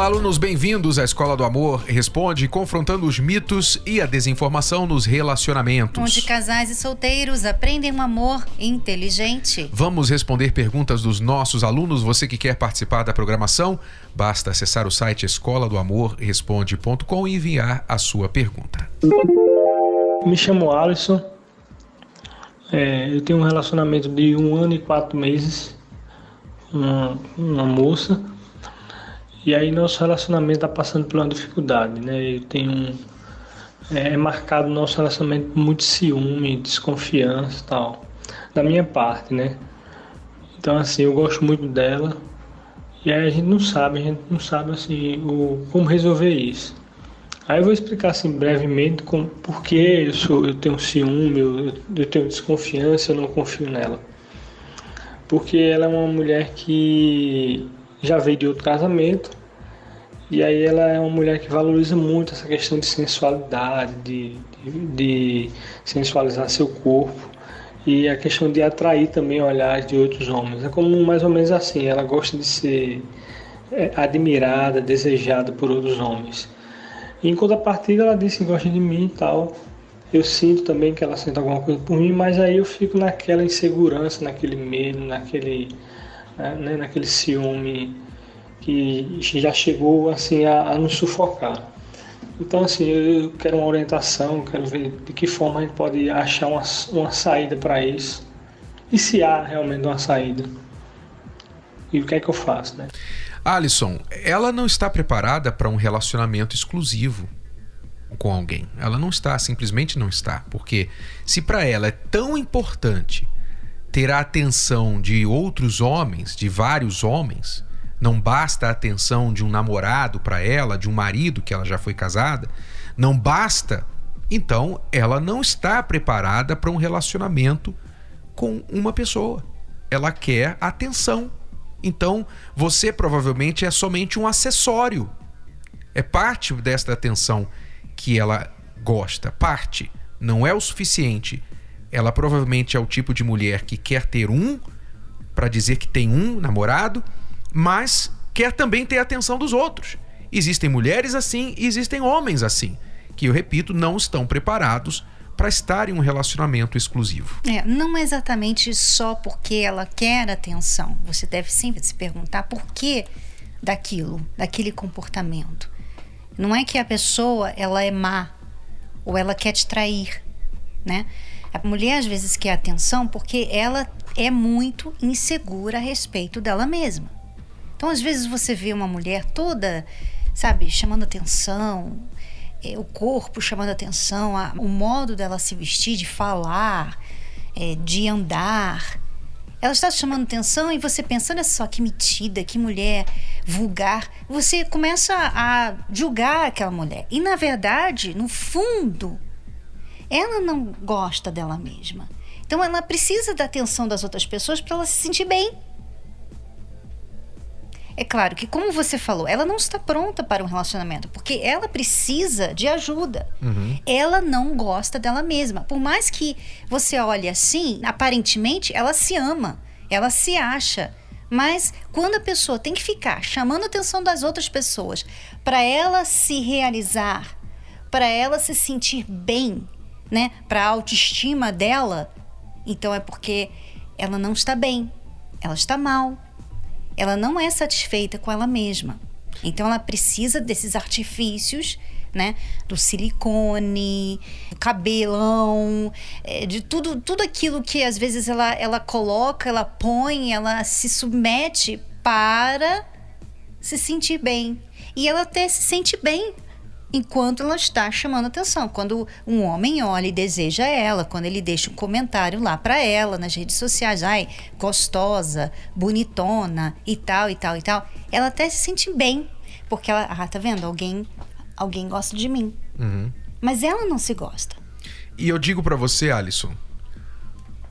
Olá, alunos, bem-vindos à Escola do Amor Responde, confrontando os mitos e a desinformação nos relacionamentos. Onde casais e solteiros aprendem um amor inteligente. Vamos responder perguntas dos nossos alunos. Você que quer participar da programação, basta acessar o site escola do amor responde.com e enviar a sua pergunta. Me chamo Alisson. É, eu tenho um relacionamento de um ano e quatro meses com uma, uma moça. E aí nosso relacionamento está passando por uma dificuldade, né? Eu tenho um, é, é marcado nosso relacionamento por muito ciúme, desconfiança tal, da minha parte, né? Então assim, eu gosto muito dela e aí a gente não sabe, a gente não sabe assim o, como resolver isso. Aí eu vou explicar assim brevemente com, por que eu, sou, eu tenho ciúme, eu, eu tenho desconfiança, eu não confio nela. Porque ela é uma mulher que já veio de outro casamento e aí ela é uma mulher que valoriza muito essa questão de sensualidade, de, de, de sensualizar seu corpo e a questão de atrair também olhares de outros homens. É como mais ou menos assim, ela gosta de ser é, admirada, desejada por outros homens. E em contrapartida ela disse que gosta de mim e tal. Eu sinto também que ela sente alguma coisa por mim, mas aí eu fico naquela insegurança, naquele medo, naquele né, né, naquele ciúme que já chegou assim a, a nos sufocar. Então assim, eu quero uma orientação, quero ver de que forma a gente pode achar uma, uma saída para isso e se há realmente uma saída. E o que é que eu faço, né? Alisson, ela não está preparada para um relacionamento exclusivo com alguém. Ela não está, simplesmente não está. Porque se para ela é tão importante ter a atenção de outros homens, de vários homens, não basta a atenção de um namorado para ela, de um marido que ela já foi casada, não basta, então ela não está preparada para um relacionamento com uma pessoa. Ela quer atenção. Então, você provavelmente é somente um acessório. É parte desta atenção que ela gosta, parte, não é o suficiente ela provavelmente é o tipo de mulher que quer ter um para dizer que tem um namorado, mas quer também ter a atenção dos outros. Existem mulheres assim e existem homens assim, que eu repito, não estão preparados para estar em um relacionamento exclusivo. É, não é exatamente só porque ela quer atenção. Você deve sempre se perguntar por que daquilo, daquele comportamento. Não é que a pessoa ela é má ou ela quer te trair, né? A mulher às vezes quer atenção porque ela é muito insegura a respeito dela mesma. Então, às vezes você vê uma mulher toda, sabe, chamando atenção, é, o corpo chamando atenção, a, o modo dela se vestir, de falar, é, de andar. Ela está chamando atenção e você pensa, olha só que metida, que mulher vulgar. Você começa a julgar aquela mulher. E na verdade, no fundo, ela não gosta dela mesma. Então ela precisa da atenção das outras pessoas para ela se sentir bem. É claro que, como você falou, ela não está pronta para um relacionamento, porque ela precisa de ajuda. Uhum. Ela não gosta dela mesma. Por mais que você olhe assim, aparentemente ela se ama, ela se acha. Mas quando a pessoa tem que ficar chamando a atenção das outras pessoas para ela se realizar, para ela se sentir bem, né, para a autoestima dela, então é porque ela não está bem, ela está mal, ela não é satisfeita com ela mesma. Então ela precisa desses artifícios, né, do silicone, do cabelão, é, de tudo, tudo aquilo que às vezes ela, ela coloca, ela põe, ela se submete para se sentir bem. E ela até se sente bem enquanto ela está chamando atenção. Quando um homem olha e deseja ela, quando ele deixa um comentário lá para ela nas redes sociais, ai, gostosa, bonitona e tal e tal e tal, ela até se sente bem, porque ela, ah, tá vendo? Alguém, alguém gosta de mim. Uhum. Mas ela não se gosta. E eu digo para você, Alisson,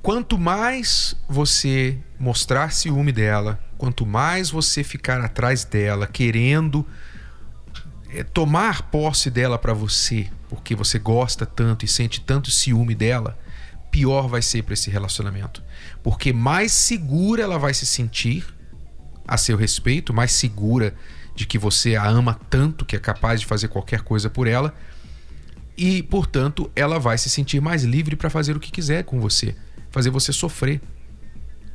quanto mais você mostrar ciúme dela, quanto mais você ficar atrás dela, querendo é, tomar posse dela para você, porque você gosta tanto e sente tanto ciúme dela, pior vai ser para esse relacionamento. Porque mais segura ela vai se sentir a seu respeito, mais segura de que você a ama tanto que é capaz de fazer qualquer coisa por ela, e, portanto, ela vai se sentir mais livre para fazer o que quiser com você, fazer você sofrer.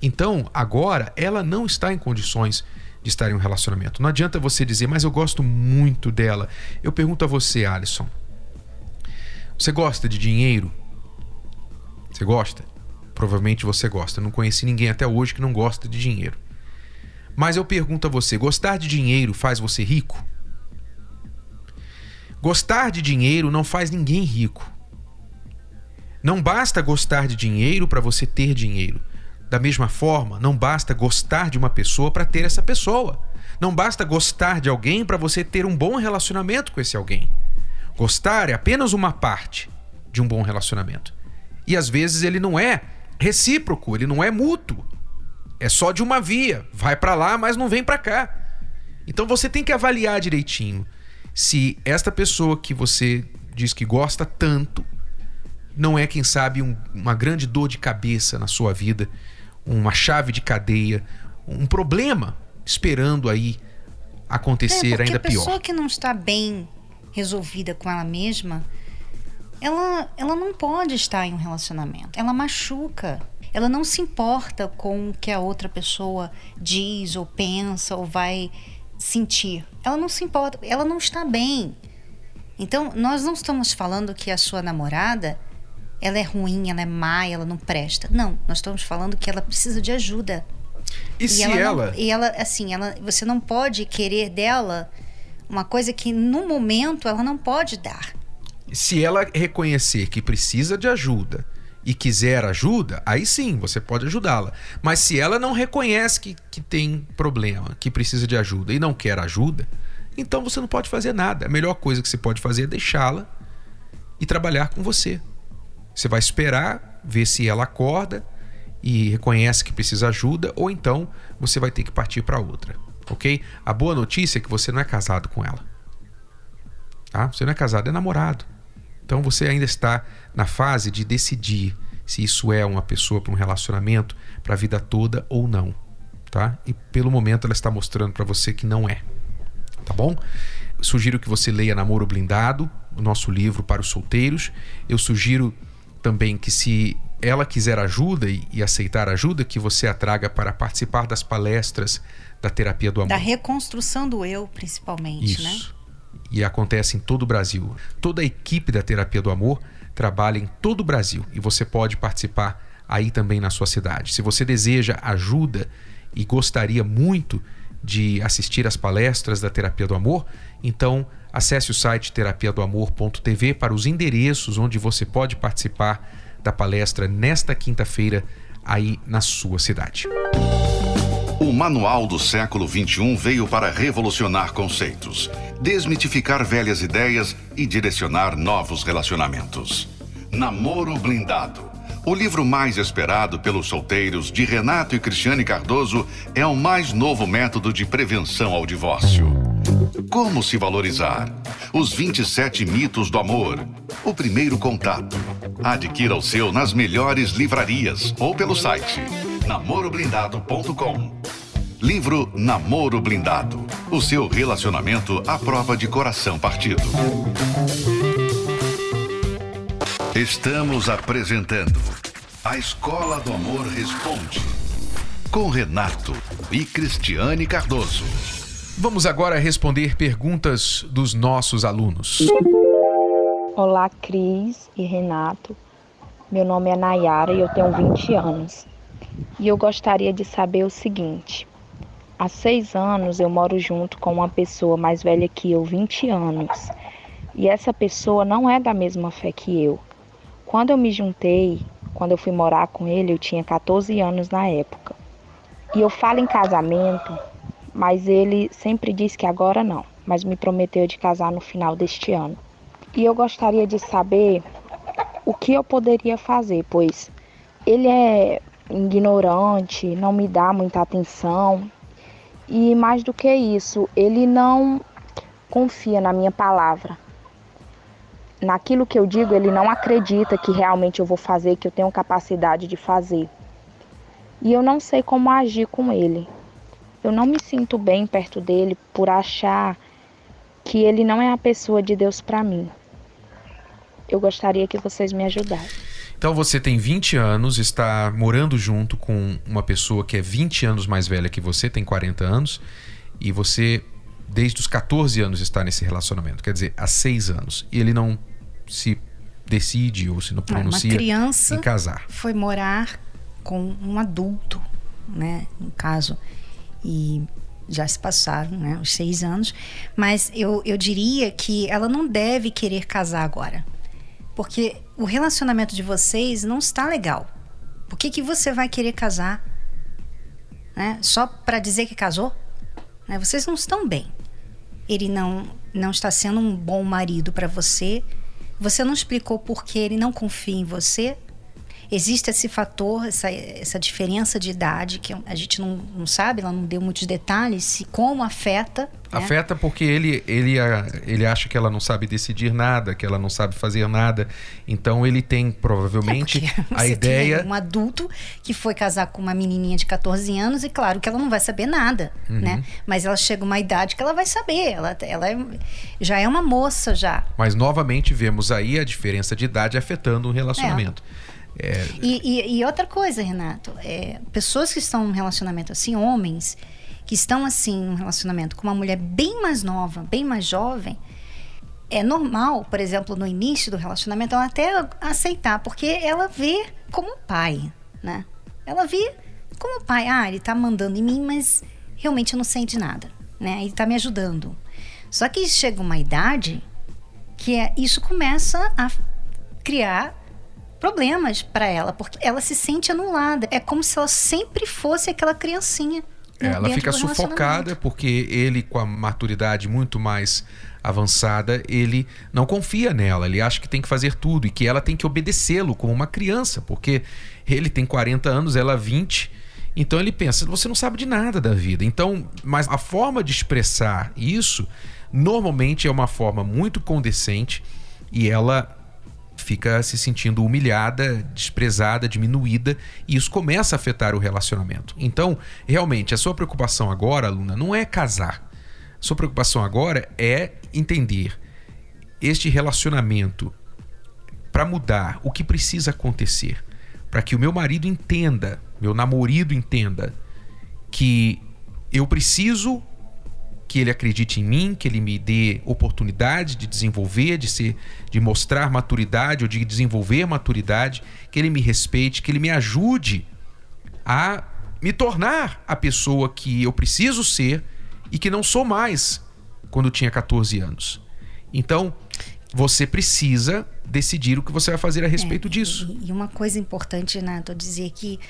Então, agora, ela não está em condições de estar em um relacionamento. Não adianta você dizer, mas eu gosto muito dela. Eu pergunto a você, Alisson: você gosta de dinheiro? Você gosta? Provavelmente você gosta. Eu não conheci ninguém até hoje que não gosta de dinheiro. Mas eu pergunto a você: gostar de dinheiro faz você rico? Gostar de dinheiro não faz ninguém rico. Não basta gostar de dinheiro para você ter dinheiro. Da mesma forma, não basta gostar de uma pessoa para ter essa pessoa. Não basta gostar de alguém para você ter um bom relacionamento com esse alguém. Gostar é apenas uma parte de um bom relacionamento. E às vezes ele não é recíproco, ele não é mútuo. É só de uma via, vai para lá, mas não vem para cá. Então você tem que avaliar direitinho se esta pessoa que você diz que gosta tanto não é, quem sabe, um, uma grande dor de cabeça na sua vida uma chave de cadeia, um problema esperando aí acontecer é, ainda pior. A pessoa que não está bem resolvida com ela mesma, ela, ela não pode estar em um relacionamento. Ela machuca. Ela não se importa com o que a outra pessoa diz ou pensa ou vai sentir. Ela não se importa. Ela não está bem. Então, nós não estamos falando que a sua namorada ela é ruim, ela é má, ela não presta. Não, nós estamos falando que ela precisa de ajuda. E, e se ela, ela... Não, e ela assim, ela você não pode querer dela uma coisa que no momento ela não pode dar. Se ela reconhecer que precisa de ajuda e quiser ajuda, aí sim, você pode ajudá-la. Mas se ela não reconhece que, que tem problema, que precisa de ajuda e não quer ajuda, então você não pode fazer nada. A melhor coisa que você pode fazer é deixá-la e trabalhar com você. Você vai esperar, ver se ela acorda e reconhece que precisa ajuda, ou então você vai ter que partir para outra, ok? A boa notícia é que você não é casado com ela. Tá? Você não é casado, é namorado. Então você ainda está na fase de decidir se isso é uma pessoa para um relacionamento para a vida toda ou não, tá? E pelo momento ela está mostrando para você que não é. Tá bom? Sugiro que você leia Namoro Blindado, o nosso livro para os solteiros. Eu sugiro também que se ela quiser ajuda e, e, aceitar ajuda, que você a traga para participar das palestras da terapia do amor. Da reconstrução do eu, principalmente? Isso. né? E acontece em todo o Brasil. Toda a equipe da terapia do amor trabalha em todo o Brasil e você pode participar aí também na sua cidade. Se você deseja ajuda e gostaria muito de assistir às palestras da terapia do amor, então Acesse o site terapiadoamor.tv para os endereços onde você pode participar da palestra nesta quinta-feira aí na sua cidade. O Manual do Século XXI veio para revolucionar conceitos, desmitificar velhas ideias e direcionar novos relacionamentos. Namoro Blindado. O livro mais esperado pelos solteiros de Renato e Cristiane Cardoso é o mais novo método de prevenção ao divórcio. Como se valorizar? Os 27 mitos do amor. O primeiro contato. Adquira o seu nas melhores livrarias ou pelo site namoroblindado.com. Livro Namoro Blindado. O seu relacionamento à prova de coração partido. Estamos apresentando A Escola do Amor Responde. Com Renato e Cristiane Cardoso. Vamos agora responder perguntas dos nossos alunos. Olá, Cris e Renato. Meu nome é Nayara e eu tenho 20 anos. E eu gostaria de saber o seguinte: há seis anos eu moro junto com uma pessoa mais velha que eu, 20 anos. E essa pessoa não é da mesma fé que eu. Quando eu me juntei, quando eu fui morar com ele, eu tinha 14 anos na época. E eu falo em casamento mas ele sempre diz que agora não, mas me prometeu de casar no final deste ano. E eu gostaria de saber o que eu poderia fazer, pois ele é ignorante, não me dá muita atenção. E mais do que isso, ele não confia na minha palavra. Naquilo que eu digo, ele não acredita que realmente eu vou fazer, que eu tenho capacidade de fazer. E eu não sei como agir com ele. Eu não me sinto bem perto dele por achar que ele não é a pessoa de Deus para mim. Eu gostaria que vocês me ajudassem. Então você tem 20 anos, está morando junto com uma pessoa que é 20 anos mais velha que você, tem 40 anos, e você, desde os 14 anos, está nesse relacionamento. Quer dizer, há 6 anos. E ele não se decide ou se não pronuncia uma criança em casar. Foi morar com um adulto, né? No caso. E já se passaram né, os seis anos, mas eu, eu diria que ela não deve querer casar agora. Porque o relacionamento de vocês não está legal. Por que, que você vai querer casar? Né? Só para dizer que casou? Né? Vocês não estão bem. Ele não, não está sendo um bom marido para você. Você não explicou por que ele não confia em você existe esse fator, essa, essa diferença de idade que a gente não, não sabe, ela não deu muitos detalhes, se como afeta. Né? Afeta porque ele, ele, ele acha que ela não sabe decidir nada, que ela não sabe fazer nada. Então ele tem provavelmente é a ideia. Tem um adulto que foi casar com uma menininha de 14 anos e claro que ela não vai saber nada, uhum. né? Mas ela chega uma idade que ela vai saber. Ela, ela é, já é uma moça já. Mas novamente vemos aí a diferença de idade afetando o relacionamento. É. É... E, e, e, outra coisa, Renato, é, pessoas que estão num relacionamento assim, homens que estão assim num relacionamento com uma mulher bem mais nova, bem mais jovem, é normal, por exemplo, no início do relacionamento, ela até aceitar, porque ela vê como pai, né? Ela vê como pai, ah, ele tá mandando em mim, mas realmente eu não sei de nada, né? Ele tá me ajudando. Só que chega uma idade que é, isso começa a criar problemas para ela, porque ela se sente anulada. É como se ela sempre fosse aquela criancinha. É, ela fica sufocada porque ele, com a maturidade muito mais avançada, ele não confia nela. Ele acha que tem que fazer tudo e que ela tem que obedecê-lo como uma criança, porque ele tem 40 anos, ela 20. Então ele pensa, você não sabe de nada da vida. Então, mas a forma de expressar isso normalmente é uma forma muito condescendente e ela fica se sentindo humilhada, desprezada, diminuída, e isso começa a afetar o relacionamento. Então, realmente, a sua preocupação agora, aluna, não é casar. A sua preocupação agora é entender este relacionamento para mudar, o que precisa acontecer, para que o meu marido entenda, meu namorado entenda que eu preciso que ele acredite em mim, que ele me dê oportunidade de desenvolver, de ser, de mostrar maturidade ou de desenvolver maturidade, que ele me respeite, que ele me ajude a me tornar a pessoa que eu preciso ser e que não sou mais quando tinha 14 anos. Então, você precisa decidir o que você vai fazer a respeito é, disso. E, uma coisa importante, Nato, dizer que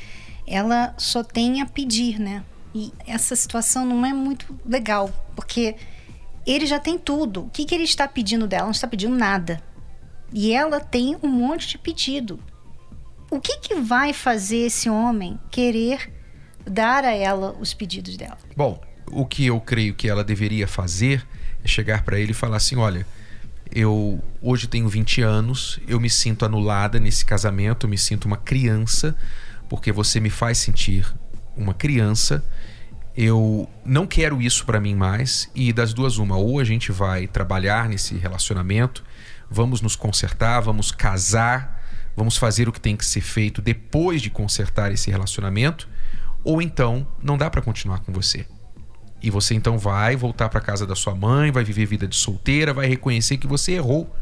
ela só tem a pedir, né? E essa situação não é muito legal, porque ele já tem tudo. O que, que ele está pedindo dela? Não está pedindo nada. E ela tem um monte de pedido. O que, que vai fazer esse homem querer dar a ela os pedidos dela? Bom, o que eu creio que ela deveria fazer é chegar para ele e falar assim: olha, eu hoje tenho 20 anos, eu me sinto anulada nesse casamento, eu me sinto uma criança, porque você me faz sentir uma criança. Eu não quero isso para mim mais e das duas uma, ou a gente vai trabalhar nesse relacionamento, vamos nos consertar, vamos casar, vamos fazer o que tem que ser feito depois de consertar esse relacionamento, ou então não dá para continuar com você. E você então vai voltar para casa da sua mãe, vai viver vida de solteira, vai reconhecer que você errou.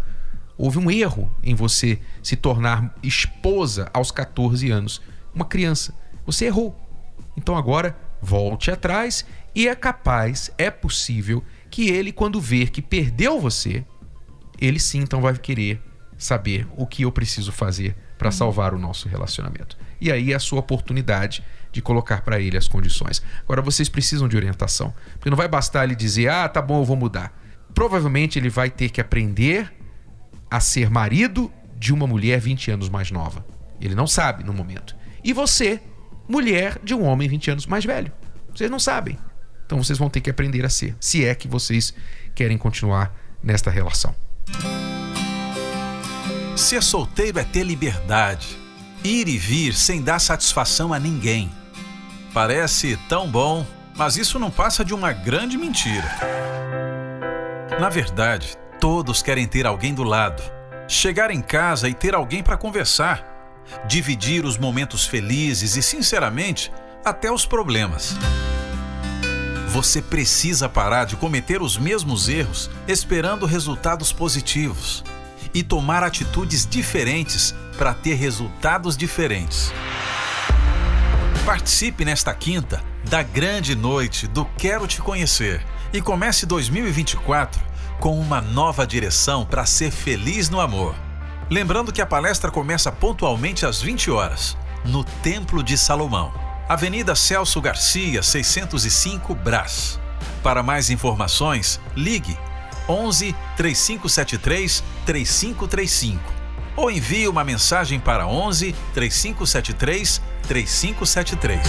Houve um erro em você se tornar esposa aos 14 anos, uma criança. Você errou. Então agora volte atrás e é capaz, é possível que ele, quando ver que perdeu você, ele sim então vai querer saber o que eu preciso fazer para uhum. salvar o nosso relacionamento. E aí é a sua oportunidade de colocar para ele as condições. Agora vocês precisam de orientação, porque não vai bastar ele dizer: "Ah, tá bom, eu vou mudar". Provavelmente ele vai ter que aprender a ser marido de uma mulher 20 anos mais nova. Ele não sabe no momento. E você mulher de um homem 20 anos mais velho. Vocês não sabem. Então vocês vão ter que aprender a ser, se é que vocês querem continuar nesta relação. Ser solteiro é ter liberdade, ir e vir sem dar satisfação a ninguém. Parece tão bom, mas isso não passa de uma grande mentira. Na verdade, todos querem ter alguém do lado, chegar em casa e ter alguém para conversar, dividir os momentos felizes e, sinceramente, até os problemas. Você precisa parar de cometer os mesmos erros esperando resultados positivos e tomar atitudes diferentes para ter resultados diferentes. Participe nesta quinta da grande noite do Quero Te Conhecer e comece 2024 com uma nova direção para ser feliz no amor. Lembrando que a palestra começa pontualmente às 20 horas, no Templo de Salomão, Avenida Celso Garcia, 605 Brás. Para mais informações, ligue 11 3573 3535 ou envie uma mensagem para 11 3573 3573.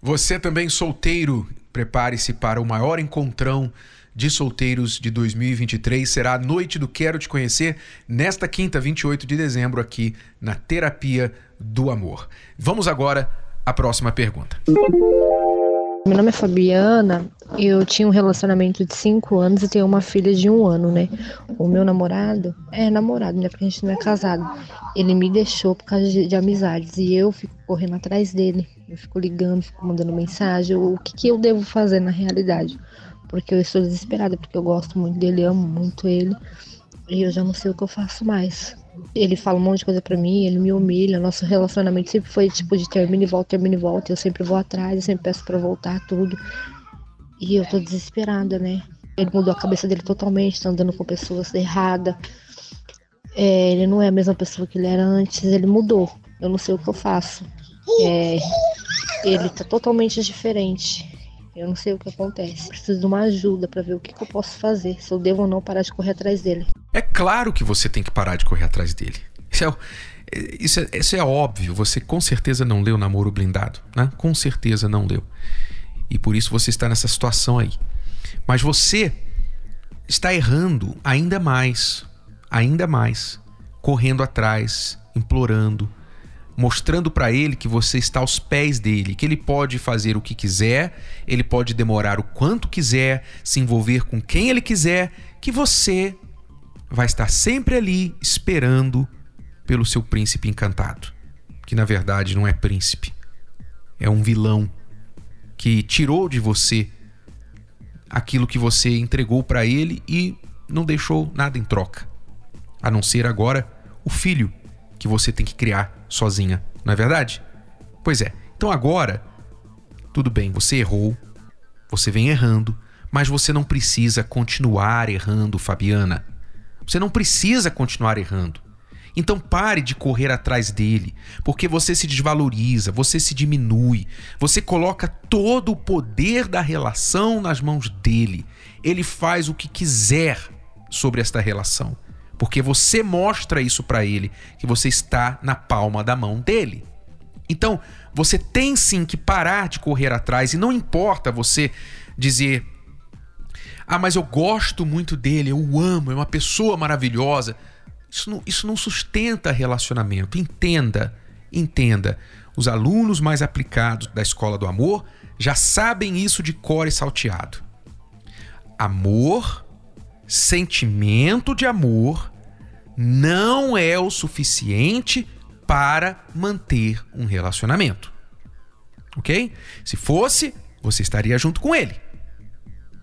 Você também solteiro, prepare-se para o maior encontrão de solteiros de 2023. Será a noite do Quero Te Conhecer, nesta quinta, 28 de dezembro, aqui na Terapia do Amor. Vamos agora à próxima pergunta. Meu nome é Fabiana, eu tinha um relacionamento de 5 anos e tenho uma filha de um ano, né? O meu namorado, é namorado, né? Porque a gente não é casado. Ele me deixou por causa de, de amizades e eu fico correndo atrás dele. Eu fico ligando, fico mandando mensagem. O que, que eu devo fazer na realidade? Porque eu estou desesperada, porque eu gosto muito dele, amo muito ele. E eu já não sei o que eu faço mais. Ele fala um monte de coisa pra mim, ele me humilha. Nosso relacionamento sempre foi tipo de termina e volta, termina e volta. Eu sempre vou atrás, eu sempre peço pra voltar tudo. E eu tô desesperada, né? Ele mudou a cabeça dele totalmente, tá andando com pessoas erradas. É, ele não é a mesma pessoa que ele era antes, ele mudou. Eu não sei o que eu faço. É, ele tá totalmente diferente. Eu não sei o que acontece. Preciso de uma ajuda para ver o que, que eu posso fazer. Se eu devo ou não parar de correr atrás dele. É claro que você tem que parar de correr atrás dele. Isso é, isso é, isso é óbvio. Você com certeza não leu Namoro Blindado, né? Com certeza não leu. E por isso você está nessa situação aí. Mas você está errando ainda mais, ainda mais, correndo atrás, implorando, mostrando para ele que você está aos pés dele, que ele pode fazer o que quiser, ele pode demorar o quanto quiser, se envolver com quem ele quiser, que você vai estar sempre ali esperando pelo seu príncipe encantado, que na verdade não é príncipe, é um vilão que tirou de você aquilo que você entregou para ele e não deixou nada em troca, a não ser agora o filho que você tem que criar sozinha, não é verdade? Pois é. Então agora, tudo bem, você errou, você vem errando, mas você não precisa continuar errando, Fabiana. Você não precisa continuar errando. Então pare de correr atrás dele, porque você se desvaloriza, você se diminui, você coloca todo o poder da relação nas mãos dele. Ele faz o que quiser sobre esta relação porque você mostra isso para ele, que você está na palma da mão dele. Então, você tem sim que parar de correr atrás e não importa você dizer: "Ah, mas eu gosto muito dele, eu o amo, é uma pessoa maravilhosa". Isso não, isso não sustenta relacionamento. Entenda, entenda. Os alunos mais aplicados da escola do amor já sabem isso de cor e salteado. Amor sentimento de amor não é o suficiente para manter um relacionamento. Ok? Se fosse, você estaria junto com ele.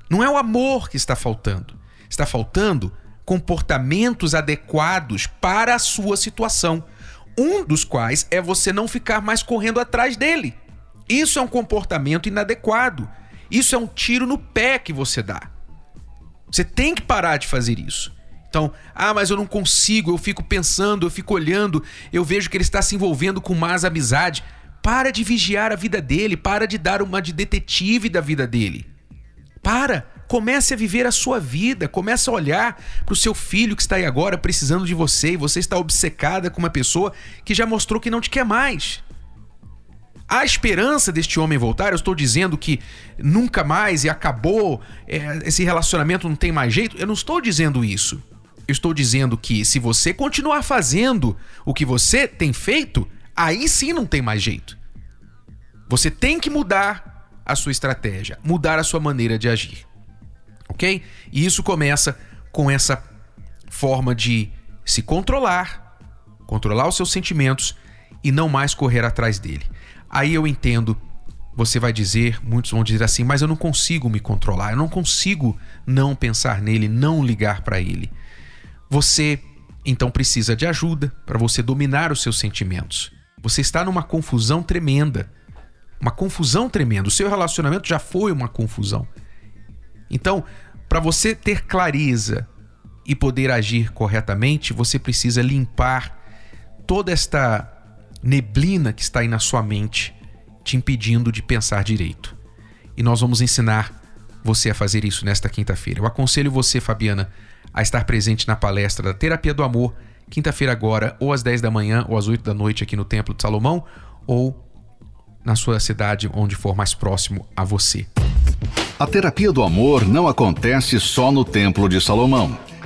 Não é o amor que está faltando. Está faltando comportamentos adequados para a sua situação. Um dos quais é você não ficar mais correndo atrás dele. Isso é um comportamento inadequado. Isso é um tiro no pé que você dá. Você tem que parar de fazer isso. Então, ah, mas eu não consigo, eu fico pensando, eu fico olhando, eu vejo que ele está se envolvendo com más amizade. Para de vigiar a vida dele, para de dar uma de detetive da vida dele. Para, comece a viver a sua vida, comece a olhar para o seu filho que está aí agora precisando de você e você está obcecada com uma pessoa que já mostrou que não te quer mais. Há esperança deste homem voltar? Eu estou dizendo que nunca mais e acabou, é, esse relacionamento não tem mais jeito? Eu não estou dizendo isso. Eu estou dizendo que se você continuar fazendo o que você tem feito, aí sim não tem mais jeito. Você tem que mudar a sua estratégia, mudar a sua maneira de agir. Ok? E isso começa com essa forma de se controlar, controlar os seus sentimentos e não mais correr atrás dele. Aí eu entendo, você vai dizer, muitos vão dizer assim, mas eu não consigo me controlar, eu não consigo não pensar nele, não ligar para ele. Você então precisa de ajuda para você dominar os seus sentimentos. Você está numa confusão tremenda. Uma confusão tremenda. O seu relacionamento já foi uma confusão. Então, para você ter clareza e poder agir corretamente, você precisa limpar toda esta neblina que está aí na sua mente, te impedindo de pensar direito. E nós vamos ensinar você a fazer isso nesta quinta-feira. Eu aconselho você, Fabiana, a estar presente na palestra da Terapia do Amor, quinta-feira agora, ou às 10 da manhã, ou às 8 da noite aqui no Templo de Salomão, ou na sua cidade onde for mais próximo a você. A terapia do amor não acontece só no Templo de Salomão.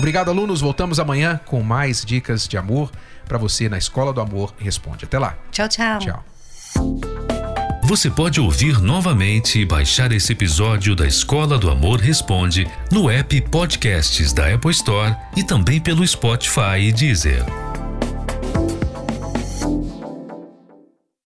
Obrigado, alunos. Voltamos amanhã com mais dicas de amor para você na Escola do Amor Responde. Até lá. Tchau, tchau. Tchau. Você pode ouvir novamente e baixar esse episódio da Escola do Amor Responde no app Podcasts da Apple Store e também pelo Spotify e Deezer.